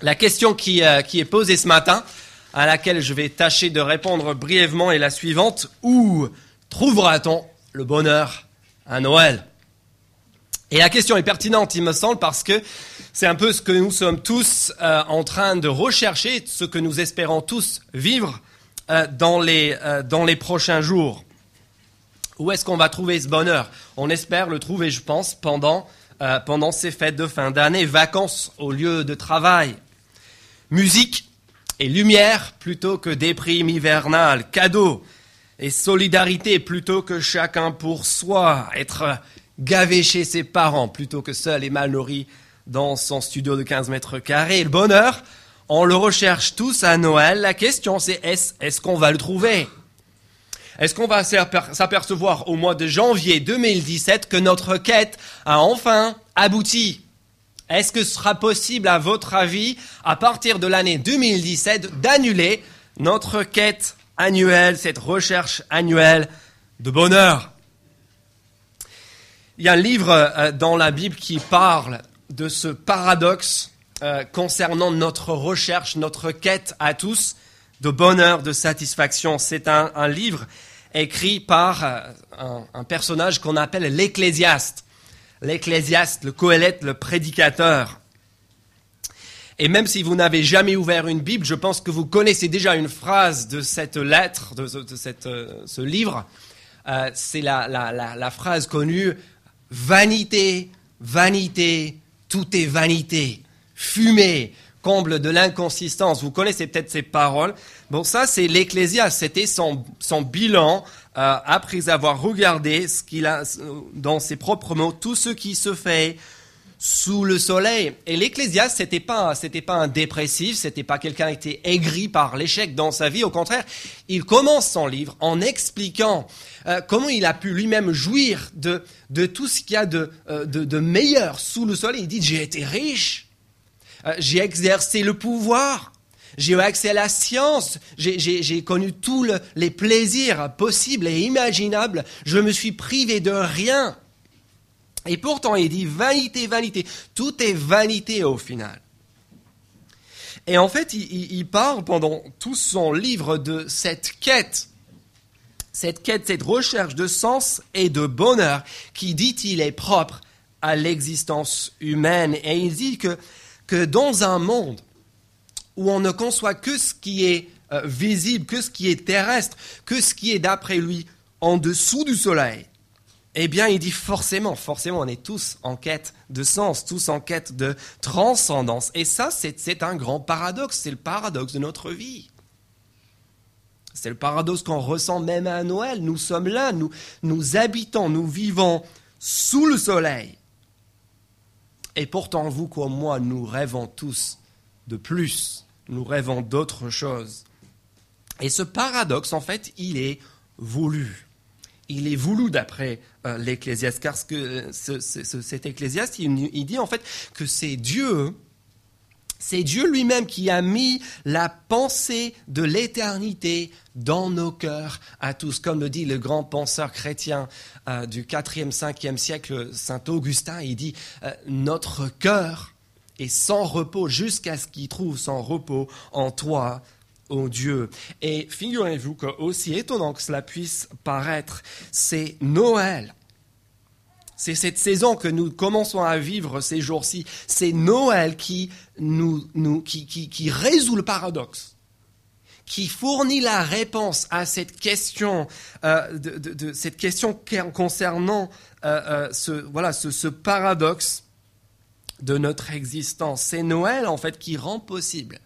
La question qui, euh, qui est posée ce matin, à laquelle je vais tâcher de répondre brièvement, est la suivante. Où trouvera-t-on le bonheur à Noël? Et la question est pertinente, il me semble, parce que c'est un peu ce que nous sommes tous euh, en train de rechercher, ce que nous espérons tous vivre euh, dans, les, prochains jours. Où est-ce qu'on va trouver ce bonheur? On espère le trouver, je pense, pendant ces fêtes de fin d'année, vacances au lieu de travail Musique et lumière plutôt que déprime hivernale, cadeau et solidarité plutôt que chacun pour soi, être gavé chez ses parents plutôt que seul et mal nourri dans son studio de 15 mètres carrés. Le bonheur, on le recherche tous à Noël. La question c'est est-ce est qu'on va le trouver? Est-ce qu'on va s'apercevoir au mois de janvier 2017 que notre quête a enfin abouti? Est-ce que ce sera possible, à votre avis, à partir de l'année 2017, d'annuler notre quête annuelle, cette recherche annuelle de bonheur? Il y a un livre euh, dans la Bible qui parle de ce paradoxe euh, concernant notre recherche, notre quête à tous de bonheur, de satisfaction. C'est un, livre écrit par euh, un, un personnage qu'on appelle l'Ecclésiaste l'ecclésiaste, le coélette, le prédicateur. Et même si vous n'avez jamais ouvert une Bible, je pense que vous connaissez déjà une phrase de cette lettre, de, cette, euh, ce livre. Euh, c'est la, phrase connue Vanité, vanité, tout est vanité. Fumée, comble de l'inconsistance. Vous connaissez peut-être ces paroles. Bon, ça, c'est l'Ecclésiaste. C'était son bilan euh, après avoir regardé ce qu'il a dans ses propres mots, tout ce qui se fait sous le soleil. Et l'Ecclésiaste, c'était pas, c'était pas un dépressif, c'était pas quelqu'un qui était aigri par l'échec dans sa vie. Au contraire, il commence son livre en expliquant euh, comment il a pu lui-même jouir de, de tout ce qu'il y a de, euh, de, de, meilleur sous le soleil. Il dit, j'ai été riche, j'ai exercé le pouvoir, j'ai eu accès à la science, j'ai connu tous les plaisirs possibles et imaginables, je me suis privé de rien. Et pourtant, il dit vanité, vanité, tout est vanité au final. Et en fait, il, il parle pendant tout son livre de cette quête, cette quête, cette recherche de sens et de bonheur qui, dit-il, est propre à l'existence humaine. Et il dit que, que dans un monde où on ne conçoit que ce qui est euh, visible, que ce qui est terrestre, que ce qui est d'après lui en dessous du soleil, eh bien, il dit forcément, forcément, on est tous en quête de sens, tous en quête de transcendance. Et ça, c'est un grand paradoxe, c'est le paradoxe de notre vie. C'est le paradoxe qu'on ressent même à Noël. Nous sommes là, nous, nous habitons, nous vivons sous le soleil. Et pourtant, vous comme moi, nous rêvons tous de plus nous rêvons d'autre chose. Et ce paradoxe, en fait, il est voulu. Il est voulu d'après euh, l'Ecclésiaste, car que, cet Ecclésiaste, il, dit en fait que c'est Dieu, c'est Dieu lui-même qui a mis la pensée de l'éternité dans nos cœurs à tous, comme le dit le grand penseur chrétien euh, du 4e, 5e siècle, Saint Augustin, il dit, euh, notre cœur et sans repos jusqu'à ce qu'il trouve son repos en toi, ô Dieu. Et figurez-vous que, aussi étonnant que cela puisse paraître, c'est Noël. C'est cette saison que nous commençons à vivre ces jours-ci. C'est Noël qui, nous, qui, résout le paradoxe qui fournit la réponse à cette question, euh, concernant euh, euh, ce, voilà, ce paradoxe de notre existence. C'est Noël, en fait, qui rend possible,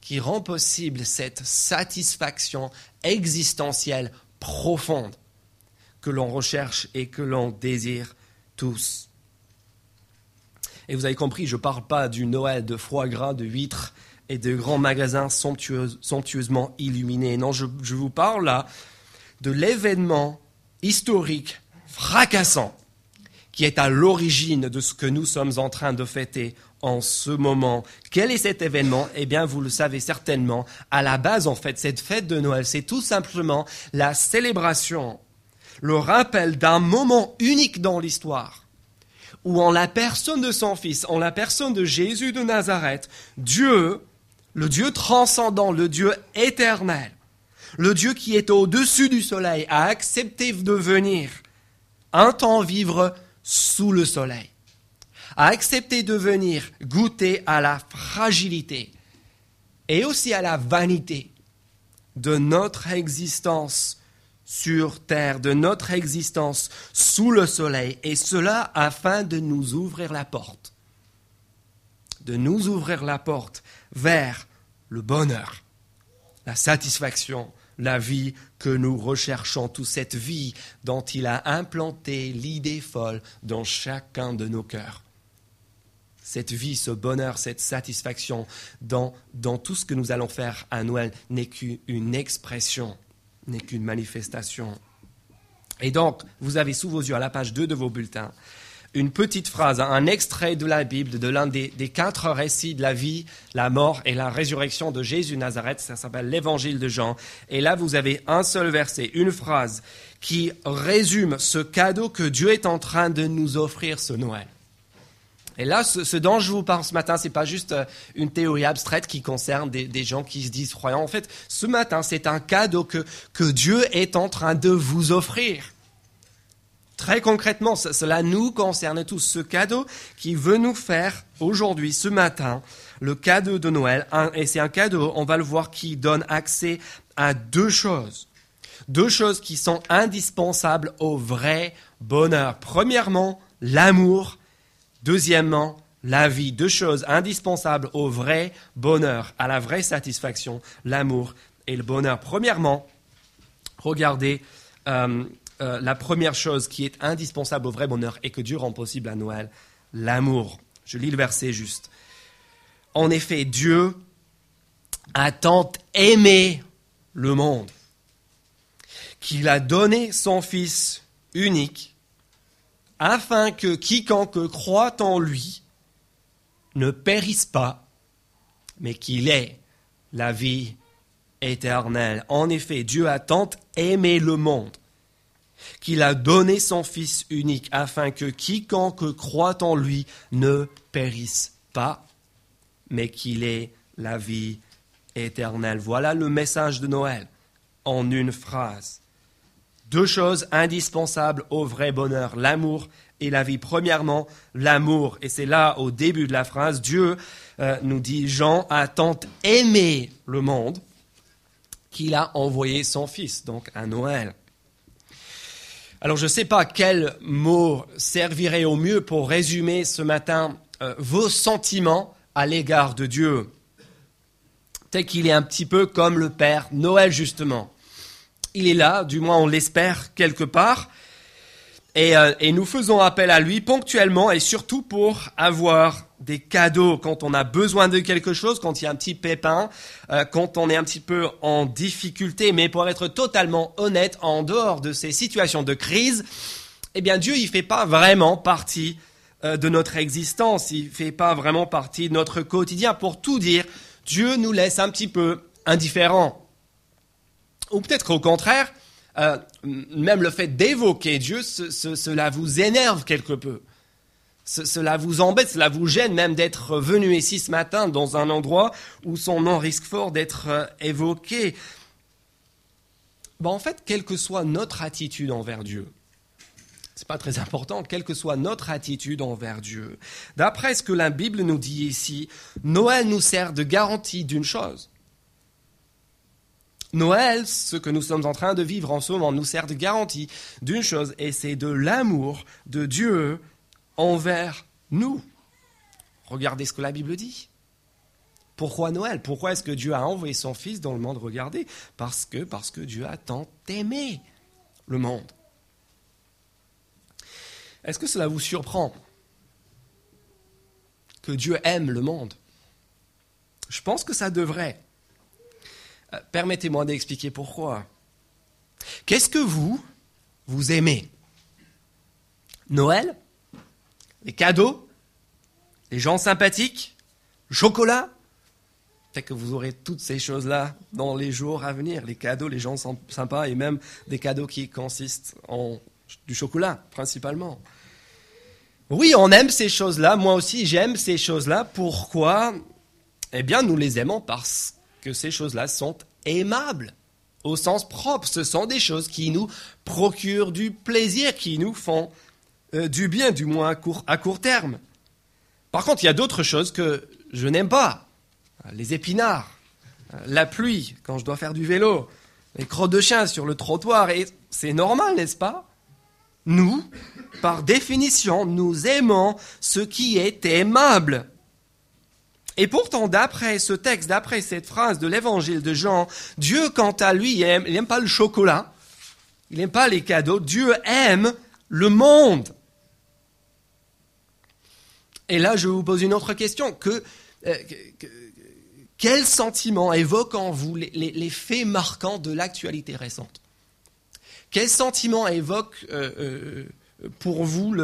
qui rend possible cette satisfaction existentielle profonde que l'on recherche et que l'on désire tous. Et vous avez compris, je ne parle pas du Noël de foie gras, de huîtres et de grands magasins somptueusement illuminés. Non, je, je vous parle là de l'événement historique fracassant qui est à l'origine de ce que nous sommes en train de fêter en ce moment. Quel est cet événement? Eh bien, vous le savez certainement. À la base, en fait, cette fête de Noël, c'est tout simplement la célébration, le rappel d'un moment unique dans l'histoire où en la personne de son Fils, en la personne de Jésus de Nazareth, Dieu, le Dieu transcendant, le Dieu éternel, le Dieu qui est au-dessus du soleil, a accepté de venir un temps vivre sous le soleil, a accepté de venir goûter à la fragilité et aussi à la vanité de notre existence sur terre, de notre existence sous le soleil, et cela afin de nous ouvrir la porte, de nous ouvrir la porte vers le bonheur, la satisfaction, la vie que nous recherchons, toute cette vie dont il a implanté l'idée folle dans chacun de nos cœurs. Cette vie, ce bonheur, cette satisfaction dans, dans tout ce que nous allons faire à Noël n'est qu'une expression n'est qu'une manifestation. Et donc, vous avez sous vos yeux, à la page 2 de vos bulletins, une petite phrase, un extrait de la Bible, de l'un des, quatre récits de la vie, la mort et la résurrection de Jésus Nazareth. Ça s'appelle l'Évangile de Jean. Et là, vous avez un seul verset, une phrase qui résume ce cadeau que Dieu est en train de nous offrir ce Noël. Et là, ce, dont je vous parle ce matin, c'est pas juste euh, une théorie abstraite qui concerne des, gens qui se disent croyants. En fait, ce matin, c'est un cadeau que Dieu est en train de vous offrir. Très concrètement, cela nous concerne tous. Ce cadeau qui veut nous faire aujourd'hui, ce matin, le cadeau de Noël, et c'est un cadeau, on va le voir, qui donne accès à deux choses. Deux choses qui sont indispensables au vrai bonheur. Premièrement, l'amour Deuxièmement, la vie, deux choses indispensables au vrai bonheur, à la vraie satisfaction, l'amour et le bonheur. Premièrement, regardez euh, euh, la première chose qui est indispensable au vrai bonheur et que Dieu rend possible à Noël, l'amour. Je lis le verset juste. En effet, Dieu a tant aimé le monde qu'il a donné son Fils unique afin que quiconque croit en lui ne périsse pas, mais qu'il ait la vie éternelle. En effet, Dieu a tant aimé le monde qu'il a donné son Fils unique afin que quiconque croit en lui ne périsse pas, mais qu'il ait la vie éternelle. Voilà le message de Noël en une phrase. Deux choses indispensables au vrai bonheur, l'amour et la vie. Premièrement, l'amour. Et c'est là, au début de la phrase, Dieu euh, nous dit, Jean a tant aimé le monde qu'il a envoyé son Fils, donc à Noël. Alors je ne sais pas quel mot servirait au mieux pour résumer ce matin euh, vos sentiments à l'égard de Dieu. Peut-être qu'il est un petit peu comme le Père Noël, justement il est là, du moins on l'espère quelque part. Euh, et, nous faisons appel à lui ponctuellement et surtout pour avoir des cadeaux quand on a besoin de quelque chose, quand il y a un petit pépin, euh, quand on est un petit peu en difficulté. Mais pour être totalement honnête, en dehors de ces situations de crise, eh bien Dieu, il fait pas vraiment partie euh, de notre existence. Il fait pas vraiment partie de notre quotidien. Pour tout dire, Dieu nous laisse un petit peu indifférents. Ou peut-être au contraire, euh, même le fait d'évoquer Dieu, cela vous énerve quelque peu. cela vous embête, cela vous gêne même d'être venu ici ce matin dans un endroit où son nom risque fort d'être euh, évoqué. Bon, en fait, quelle que soit notre attitude envers Dieu, c'est pas très important, quelle que soit notre attitude envers Dieu, d'après ce que la Bible nous dit ici, Noël nous sert de garantie d'une chose Noël, ce que nous sommes en train de vivre en ce moment, nous sert de garantie d'une chose, et c'est de l'amour de Dieu envers nous. Regardez ce que la Bible dit. Pourquoi Noël? Pourquoi est-ce que Dieu a envoyé son Fils dans le monde? Regardez, parce que, parce que Dieu a tant aimé le monde. Est-ce que cela vous surprend que Dieu aime le monde? Je pense que ça devrait. Permettez-moi d'expliquer pourquoi. Qu'est-ce que vous, vous aimez? Noël? Les cadeaux? Les gens sympathiques? Chocolat? Peut-être que vous aurez toutes ces choses-là dans les jours à venir. Les cadeaux, les gens sympas et même des cadeaux qui consistent en du chocolat, principalement. Oui, on aime ces choses-là, moi aussi j'aime ces choses-là. Pourquoi? Eh bien, nous les aimons parce que ces choses-là sont aimables au sens propre. Ce sont des choses qui nous procurent du plaisir, qui nous font euh, du bien, du moins à court, à court terme. Par contre, il y a d'autres choses que je n'aime pas. Les épinards, la pluie quand je dois faire du vélo, les crottes de chien sur le trottoir, et c'est normal, n'est-ce pas? Nous, par définition, nous aimons ce qui est aimable. Et pourtant, d'après ce texte, d'après cette phrase de l'évangile de Jean, Dieu, quant à lui, il n'aime pas le chocolat, il n'aime pas les cadeaux, Dieu aime le monde. Et là, je vous pose une autre question. Que, euh, quel sentiment évoque en vous les, faits marquants de l'actualité récente? Quel sentiment évoque euh, euh, pour vous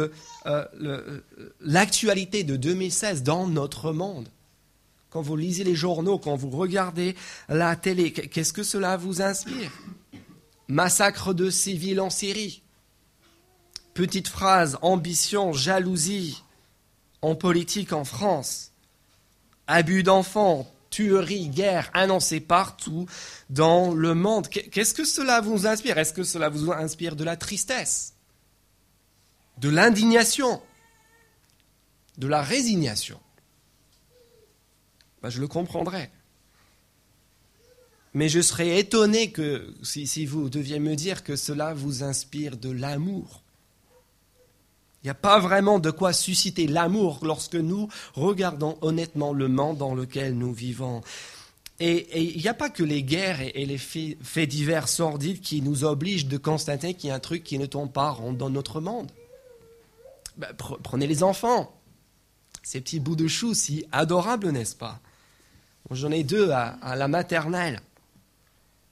l'actualité de 2016 dans notre monde? Quand vous lisez les journaux, quand vous regardez la télé, qu'est-ce que cela vous inspire? Massacre de civils en Syrie. Petite phrase, ambition, jalousie en politique en France. Abus d'enfants, tueries, guerres annoncées partout dans le monde. Qu'est-ce que cela vous inspire? Est-ce que cela vous inspire de la tristesse? De l'indignation? De la résignation? Ben, Je le comprendrai. Mais je serais étonné que si vous deviez me dire que cela vous inspire de l'amour. Il n'y a pas vraiment de quoi susciter l'amour lorsque nous regardons honnêtement le monde dans lequel nous vivons. Et il n'y a pas que les guerres et, les faits, divers sordides qui nous obligent de constater qu'il y a un truc qui ne tombe pas dans notre monde. Ben, prenez les enfants, ces petits bouts de choux si adorables, n'est-ce pas? J'en ai deux à la maternelle.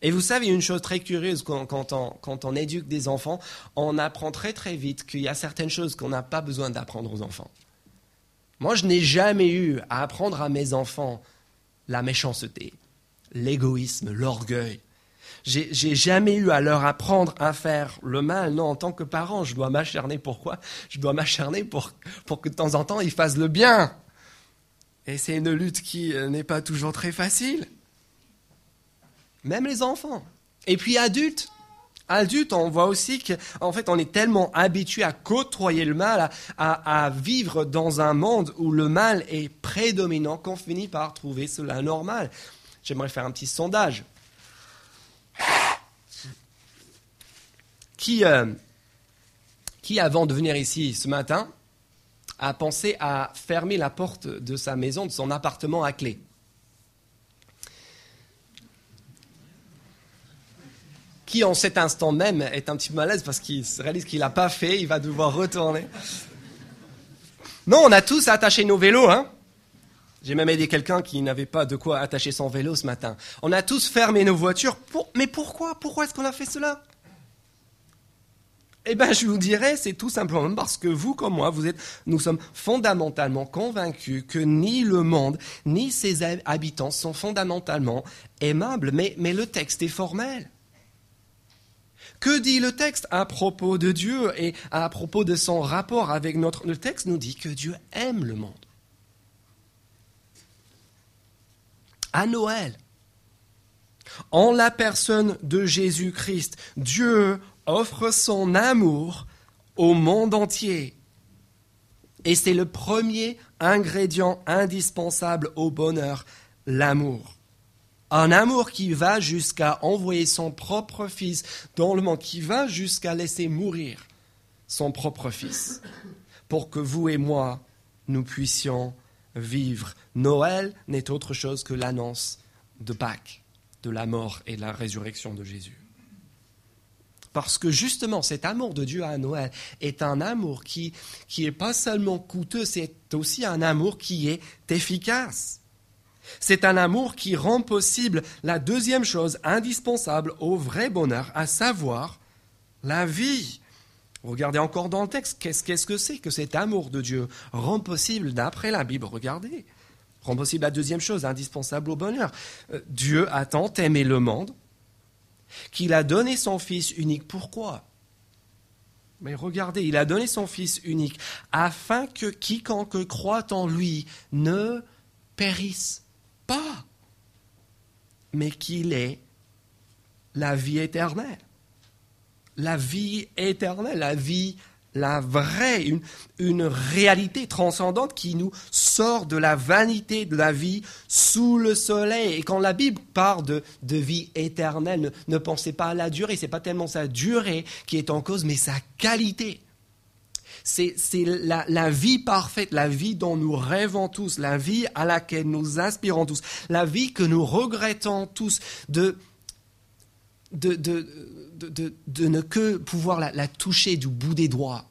Et vous savez une chose très curieuse quand, on, éduque des enfants, on apprend très très vite qu'il y a certaines choses qu'on n'a pas besoin d'apprendre aux enfants. Moi, je n'ai jamais eu à apprendre à mes enfants la méchanceté, l'égoïsme, l'orgueil. J'ai jamais eu à leur apprendre à faire le mal. Non, en tant que parent, je dois m'acharner. Pourquoi? Je dois m'acharner pour, pour que de temps en temps, ils fassent le bien. Et c'est une lutte qui euh, n'est pas toujours très facile. Même les enfants. Et puis adultes. Adultes, on voit aussi qu'en fait, on est tellement habitué à côtoyer le mal, à, vivre dans un monde où le mal est prédominant qu'on finit par trouver cela normal. J'aimerais faire un petit sondage. Qui, euh, qui, avant de venir ici ce matin, a pensé à fermer la porte de sa maison, de son appartement à clé qui en cet instant même est un petit peu malaise parce qu'il réalise qu'il n'a pas fait, il va devoir retourner. Non, on a tous attaché nos vélos, hein J'ai même aidé quelqu'un qui n'avait pas de quoi attacher son vélo ce matin. On a tous fermé nos voitures. Mais pourquoi? Pourquoi est-ce qu'on a fait cela? Eh bien, je vous dirais, c'est tout simplement parce que vous, comme moi, vous êtes, nous sommes fondamentalement convaincus que ni le monde, ni ses habitants sont fondamentalement aimables. Mais, mais le texte est formel. Que dit le texte à propos de Dieu et à propos de son rapport avec notre... Le texte nous dit que Dieu aime le monde. À Noël, en la personne de Jésus-Christ, Dieu offre son amour au monde entier. Et c'est le premier ingrédient indispensable au bonheur, l'amour. Un amour qui va jusqu'à envoyer son propre fils dans le monde, qui va jusqu'à laisser mourir son propre fils, pour que vous et moi, nous puissions vivre. Noël n'est autre chose que l'annonce de Pâques, de la mort et de la résurrection de Jésus. Parce que justement, cet amour de Dieu à Noël est un amour qui n'est pas seulement coûteux, c'est aussi un amour qui est efficace. C'est un amour qui rend possible la deuxième chose indispensable au vrai bonheur, à savoir la vie. Regardez encore dans le texte, qu'est-ce que c'est que cet amour de Dieu rend possible d'après la Bible Regardez, rend possible la deuxième chose indispensable au bonheur. Euh, Dieu a tant aimé le monde qu'il a donné son Fils unique. Pourquoi? Mais regardez, il a donné son Fils unique afin que quiconque croit en lui ne périsse pas, mais qu'il ait la vie éternelle. La vie éternelle, la vie la vraie, une, réalité transcendante qui nous sort de la vanité de la vie sous le soleil. Et quand la Bible parle de, vie éternelle, ne, pensez pas à la durée, c'est pas tellement sa durée qui est en cause, mais sa qualité. C'est la, la, vie parfaite, la vie dont nous rêvons tous, la vie à laquelle nous aspirons tous, la vie que nous regrettons tous de, de, de, de, ne que pouvoir la, toucher du bout des doigts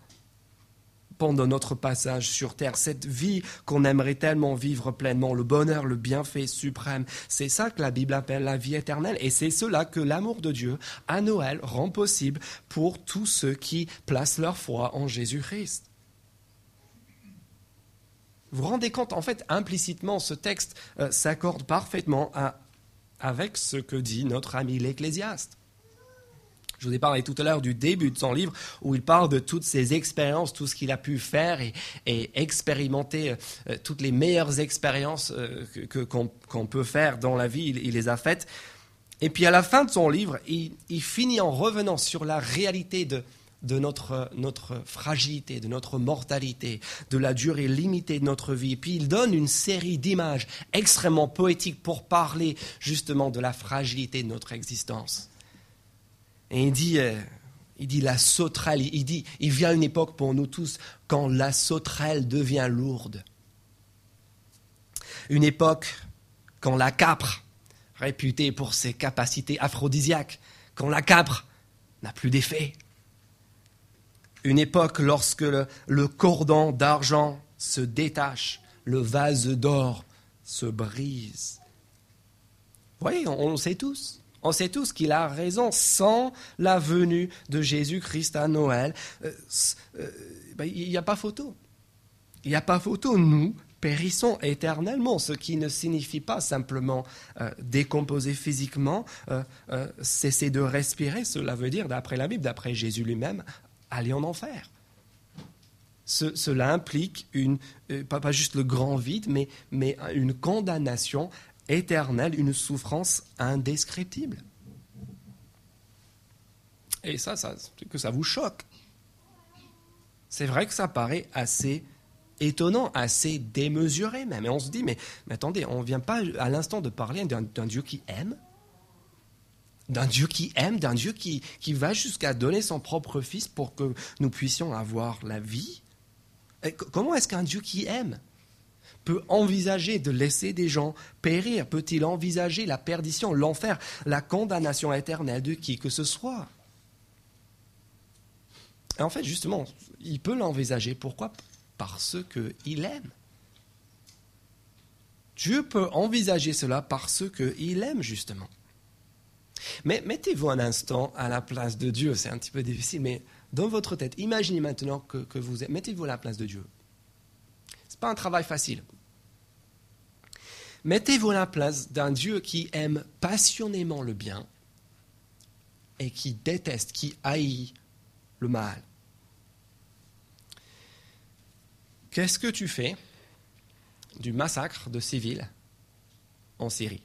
pendant notre passage sur Terre, cette vie qu'on aimerait tellement vivre pleinement, le bonheur, le bienfait suprême. C'est ça que la Bible appelle la vie éternelle et c'est cela que l'amour de Dieu à Noël rend possible pour tous ceux qui placent leur foi en Jésus-Christ. Vous vous rendez compte, en fait, implicitement, ce texte euh, s'accorde parfaitement avec ce que dit notre ami l'Ecclésiaste. Je vous ai parlé tout à l'heure du début de son livre où il parle de toutes ses expériences, tout ce qu'il a pu faire et, expérimenter, euh, toutes les meilleures expériences euh, qu'on peut faire dans la vie, il, les a faites. Et puis à la fin de son livre, il, finit en revenant sur la réalité de, de notre, notre, fragilité, de notre mortalité, de la durée limitée de notre vie. Et puis il donne une série d'images extrêmement poétiques pour parler justement de la fragilité de notre existence. Et il dit, euh, il dit la sauterelle, il dit, il vient une époque pour nous tous quand la sauterelle devient lourde. Une époque quand la capre, réputée pour ses capacités aphrodisiaques, quand la capre n'a plus d'effet. Une époque lorsque le, cordon d'argent se détache, le vase d'or se brise. Vous voyez, on le sait tous. On sait tous qu'il a raison. Sans la venue de Jésus-Christ à Noël, euh, euh, ben, il n'y a pas photo. Il n'y a pas photo. Nous périssons éternellement, ce qui ne signifie pas simplement euh, décomposer physiquement, cesser de respirer. Cela veut dire, d'après la Bible, d'après Jésus lui-même, aller en enfer. cela implique une, pas, juste le grand vide, mais, mais une condamnation éternelle, une souffrance indescriptible. Et ça, ça que ça vous choque. C'est vrai que ça paraît assez étonnant, assez démesuré même. Et on se dit, mais, attendez, on ne vient pas à l'instant de parler d'un Dieu qui aime, d'un Dieu qui aime, d'un Dieu qui, qui va jusqu'à donner son propre Fils pour que nous puissions avoir la vie? comment est-ce qu'un Dieu qui aime peut envisager de laisser des gens périr? Peut-il envisager la perdition, l'enfer, la condamnation éternelle de qui que ce soit? En fait, justement, il peut l'envisager. Pourquoi? Parce qu'il aime. Dieu peut envisager cela parce qu'il aime, justement. Mais mettez-vous un instant à la place de Dieu. C'est un petit peu difficile, mais dans votre tête, imaginez maintenant que, que vous êtes. Mettez-vous à la place de Dieu. N'est pas un travail facile. Mettez-vous à la place d'un Dieu qui aime passionnément le bien et qui déteste, qui haït le mal. Qu'est-ce que tu fais du massacre de civils en Syrie?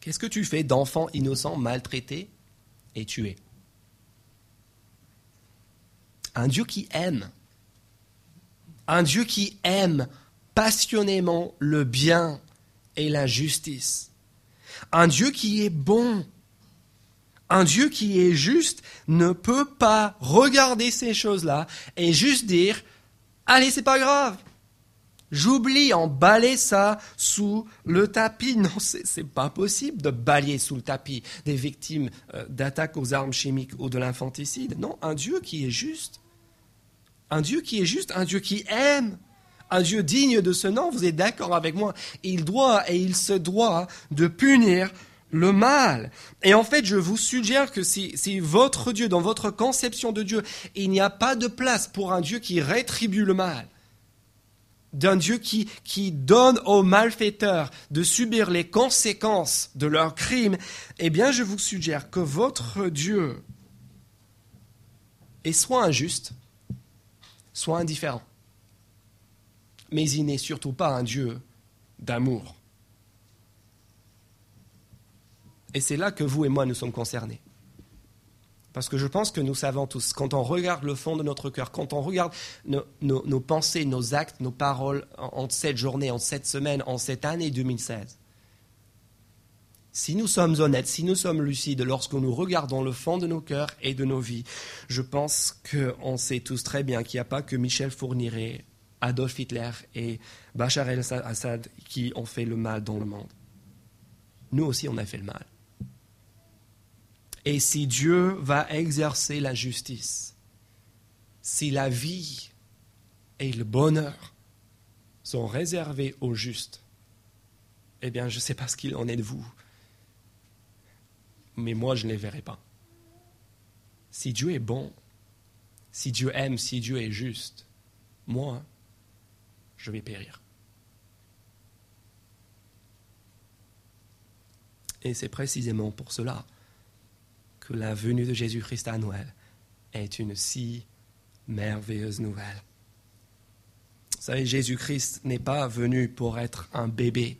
Qu'est-ce que tu fais d'enfants innocents maltraités et tués? Un Dieu qui aime. Un Dieu qui aime passionnément le bien et la justice. Un Dieu qui est bon, un Dieu qui est juste ne peut pas regarder ces choses-là et juste dire Allez, c'est pas grave. J'oublie, en balayer ça sous le tapis. Non, c'est pas possible de balayer sous le tapis des victimes euh, d'attaques aux armes chimiques ou de l'infanticide. Non, un Dieu qui est juste. Un Dieu qui est juste, un Dieu qui aime, un Dieu digne de ce nom, vous êtes d'accord avec moi, il doit et il se doit de punir le mal. Et en fait, je vous suggère que si, votre Dieu, dans votre conception de Dieu, il n'y a pas de place pour un Dieu qui rétribue le mal, d'un Dieu qui, donne aux malfaiteurs de subir les conséquences de leurs crimes, eh bien, je vous suggère que votre Dieu est soit injuste, soit indifférent. Mais il n'est surtout pas un Dieu d'amour. Et c'est là que vous et moi nous sommes concernés. Parce que je pense que nous savons tous, quand on regarde le fond de notre cœur, quand on regarde nos, pensées, nos actes, nos paroles en, cette journée, en cette semaine, en cette année 2016, si nous sommes honnêtes, si nous sommes lucides lorsque nous regardons le fond de nos cœurs et de nos vies, je pense qu'on sait tous très bien qu'il n'y a pas que Michel Fourniret, Adolf Hitler et Bachar el-Assad qui ont fait le mal dans le monde. Nous aussi, on a fait le mal. Et si Dieu va exercer la justice, si la vie et le bonheur sont réservés aux justes, eh bien, je ne sais pas ce qu'il en est de vous, mais moi, je ne les verrai pas. Si Dieu est bon, si Dieu aime, si Dieu est juste, moi, je vais périr. Et c'est précisément pour cela que la venue de Jésus-Christ à Noël est une si merveilleuse nouvelle. Vous savez, Jésus-Christ n'est pas venu pour être un bébé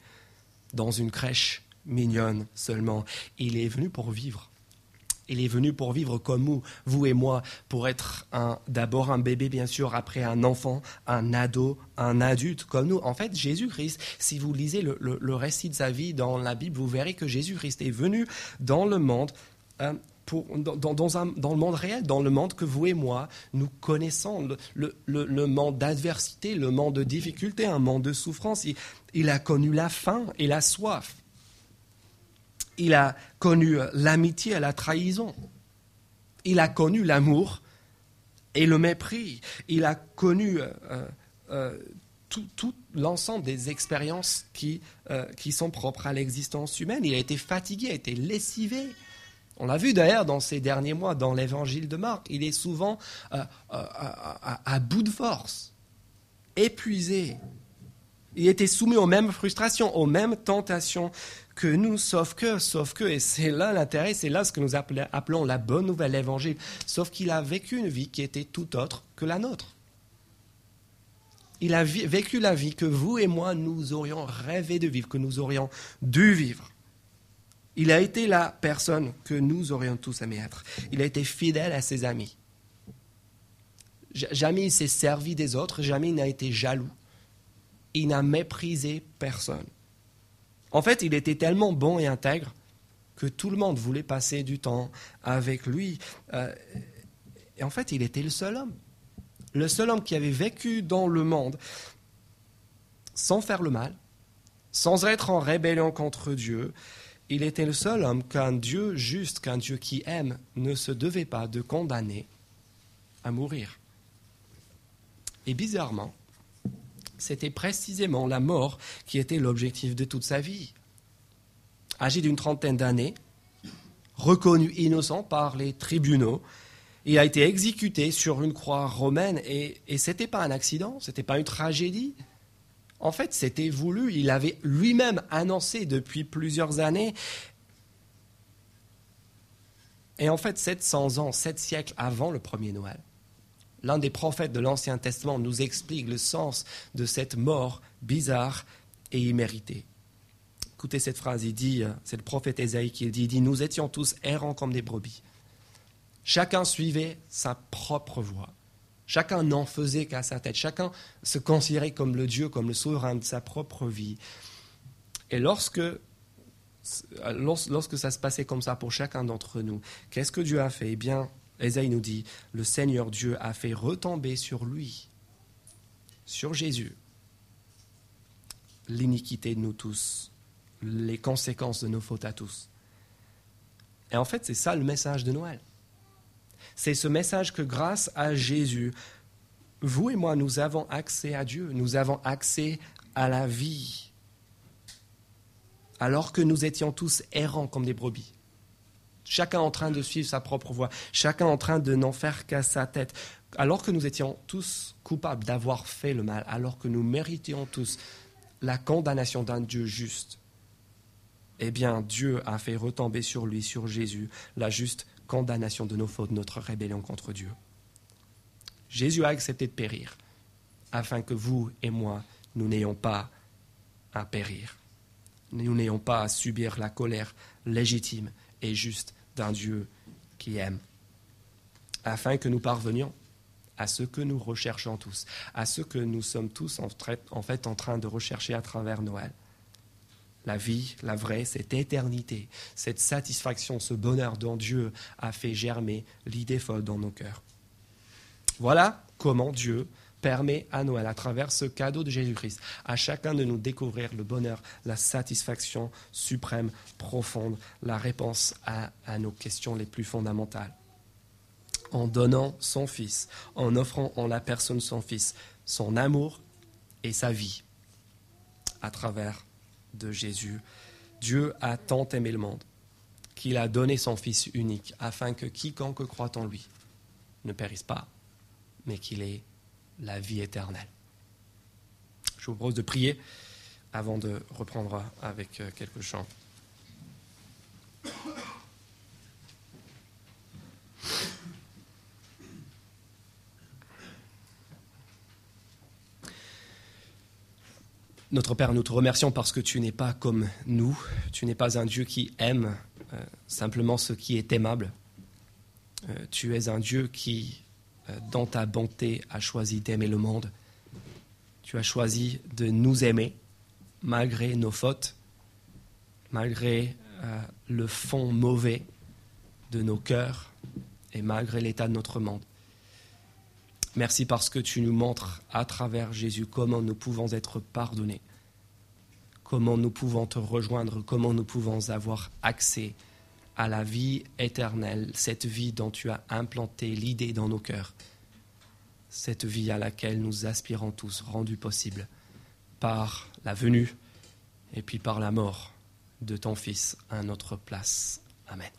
dans une crèche mignonne seulement. Il est venu pour vivre. Il est venu pour vivre comme vous, vous et moi, pour être d'abord un bébé, bien sûr, après un enfant, un ado, un adulte comme nous. En fait, Jésus-Christ, si vous lisez le, récit de sa vie dans la Bible, vous verrez que Jésus-Christ est venu dans le monde euh, dans, le monde réel, dans le monde que vous et moi, nous connaissons, le, monde d'adversité, le monde de difficulté, un monde de souffrance. Il, a connu la faim et la soif. Il a connu l'amitié et la trahison. Il a connu l'amour et le mépris. Il a connu euh, euh, tout, l'ensemble des expériences qui, euh, sont propres à l'existence humaine. Il a été fatigué, a été lessivé. On l'a vu d'ailleurs dans ces derniers mois dans l'évangile de Marc. Il est souvent euh, euh, à, bout de force, épuisé. Il était soumis aux mêmes frustrations, aux mêmes tentations que nous, sauf que, sauf que, et c'est là l'intérêt, c'est là ce que nous appelons la bonne nouvelle évangile, sauf qu'il a vécu une vie qui était tout autre que la nôtre. Il a vécu la vie que vous et moi, nous aurions rêvé de vivre, que nous aurions dû vivre. Il a été la personne que nous aurions tous aimé être. Il a été fidèle à ses amis. Jamais il s'est servi des autres, jamais il n'a été jaloux. Il n'a méprisé personne. En fait, il était tellement bon et intègre que tout le monde voulait passer du temps avec lui. Euh, et en fait, il était le seul homme. Le seul homme qui avait vécu dans le monde sans faire le mal, sans être en rébellion contre Dieu, il était le seul homme qu'un Dieu juste, qu'un Dieu qui aime, ne se devait pas de condamner à mourir. Et bizarrement, c'était précisément la mort qui était l'objectif de toute sa vie. Âgé d'une trentaine d'années, reconnu innocent par les tribunaux, il a été exécuté sur une croix romaine et, ce n'était pas un accident, ce n'était pas une tragédie, en fait, c'était voulu. Il avait lui-même annoncé depuis plusieurs années. Et en fait, 700 ans, 7 siècles avant le premier Noël, l'un des prophètes de l'Ancien Testament nous explique le sens de cette mort bizarre et imméritée. Écoutez cette phrase, il dit, c'est le prophète Ésaïe qui dit, il dit, nous étions tous errants comme des brebis. Chacun suivait sa propre voie. Chacun n'en faisait qu'à sa tête. Chacun se considérait comme le Dieu, comme le souverain de sa propre vie. Et lorsque, lorsque ça se passait comme ça pour chacun d'entre nous, qu'est-ce que Dieu a fait? Eh bien, Esaïe nous dit, le Seigneur Dieu a fait retomber sur lui, sur Jésus, l'iniquité de nous tous, les conséquences de nos fautes à tous. Et en fait, c'est ça le message de Noël. C'est ce message que grâce à Jésus, vous et moi, nous avons accès à Dieu, nous avons accès à la vie, alors que nous étions tous errants comme des brebis. Chacun en train de suivre sa propre voie, chacun en train de n'en faire qu'à sa tête, alors que nous étions tous coupables d'avoir fait le mal, alors que nous méritions tous la condamnation d'un Dieu juste. Eh bien, Dieu a fait retomber sur lui, sur Jésus, la juste condamnation de nos fautes, notre rébellion contre Dieu. Jésus a accepté de périr afin que vous et moi, nous n'ayons pas à périr. Nous n'ayons pas à subir la colère légitime et juste d'un Dieu qui aime. Afin que nous parvenions à ce que nous recherchons tous, à ce que nous sommes tous en, fait en train de rechercher à travers Noël. La vie, la vraie, cette éternité, cette satisfaction, ce bonheur dont Dieu a fait germer l'idée folle dans nos cœurs. Voilà comment Dieu permet à Noël, à travers ce cadeau de Jésus-Christ, à chacun de nous découvrir le bonheur, la satisfaction suprême, profonde, la réponse à, nos questions les plus fondamentales. En donnant son Fils, en offrant en la personne son Fils, son amour et sa vie, à travers de Jésus, Dieu a tant aimé le monde qu'il a donné son Fils unique afin que quiconque croit en lui ne périsse pas, mais qu'il ait la vie éternelle. Je vous propose de prier avant de reprendre avec euh, quelques chants. Notre Père, nous te remercions parce que tu n'es pas comme nous, tu n'es pas un Dieu qui aime euh, simplement ce qui est aimable. Euh, tu es un Dieu qui dans ta bonté, a choisi d'aimer le monde. Tu as choisi de nous aimer malgré nos fautes, malgré euh, le fond mauvais de nos cœurs et malgré l'état de notre monde. Merci parce que tu nous montres à travers Jésus comment nous pouvons être pardonnés, comment nous pouvons te rejoindre, comment nous pouvons avoir accès à la vie éternelle, cette vie dont tu as implanté l'idée dans nos cœurs, cette vie à laquelle nous aspirons tous, rendue possible par la venue et puis par la mort de ton Fils à notre place. Amen.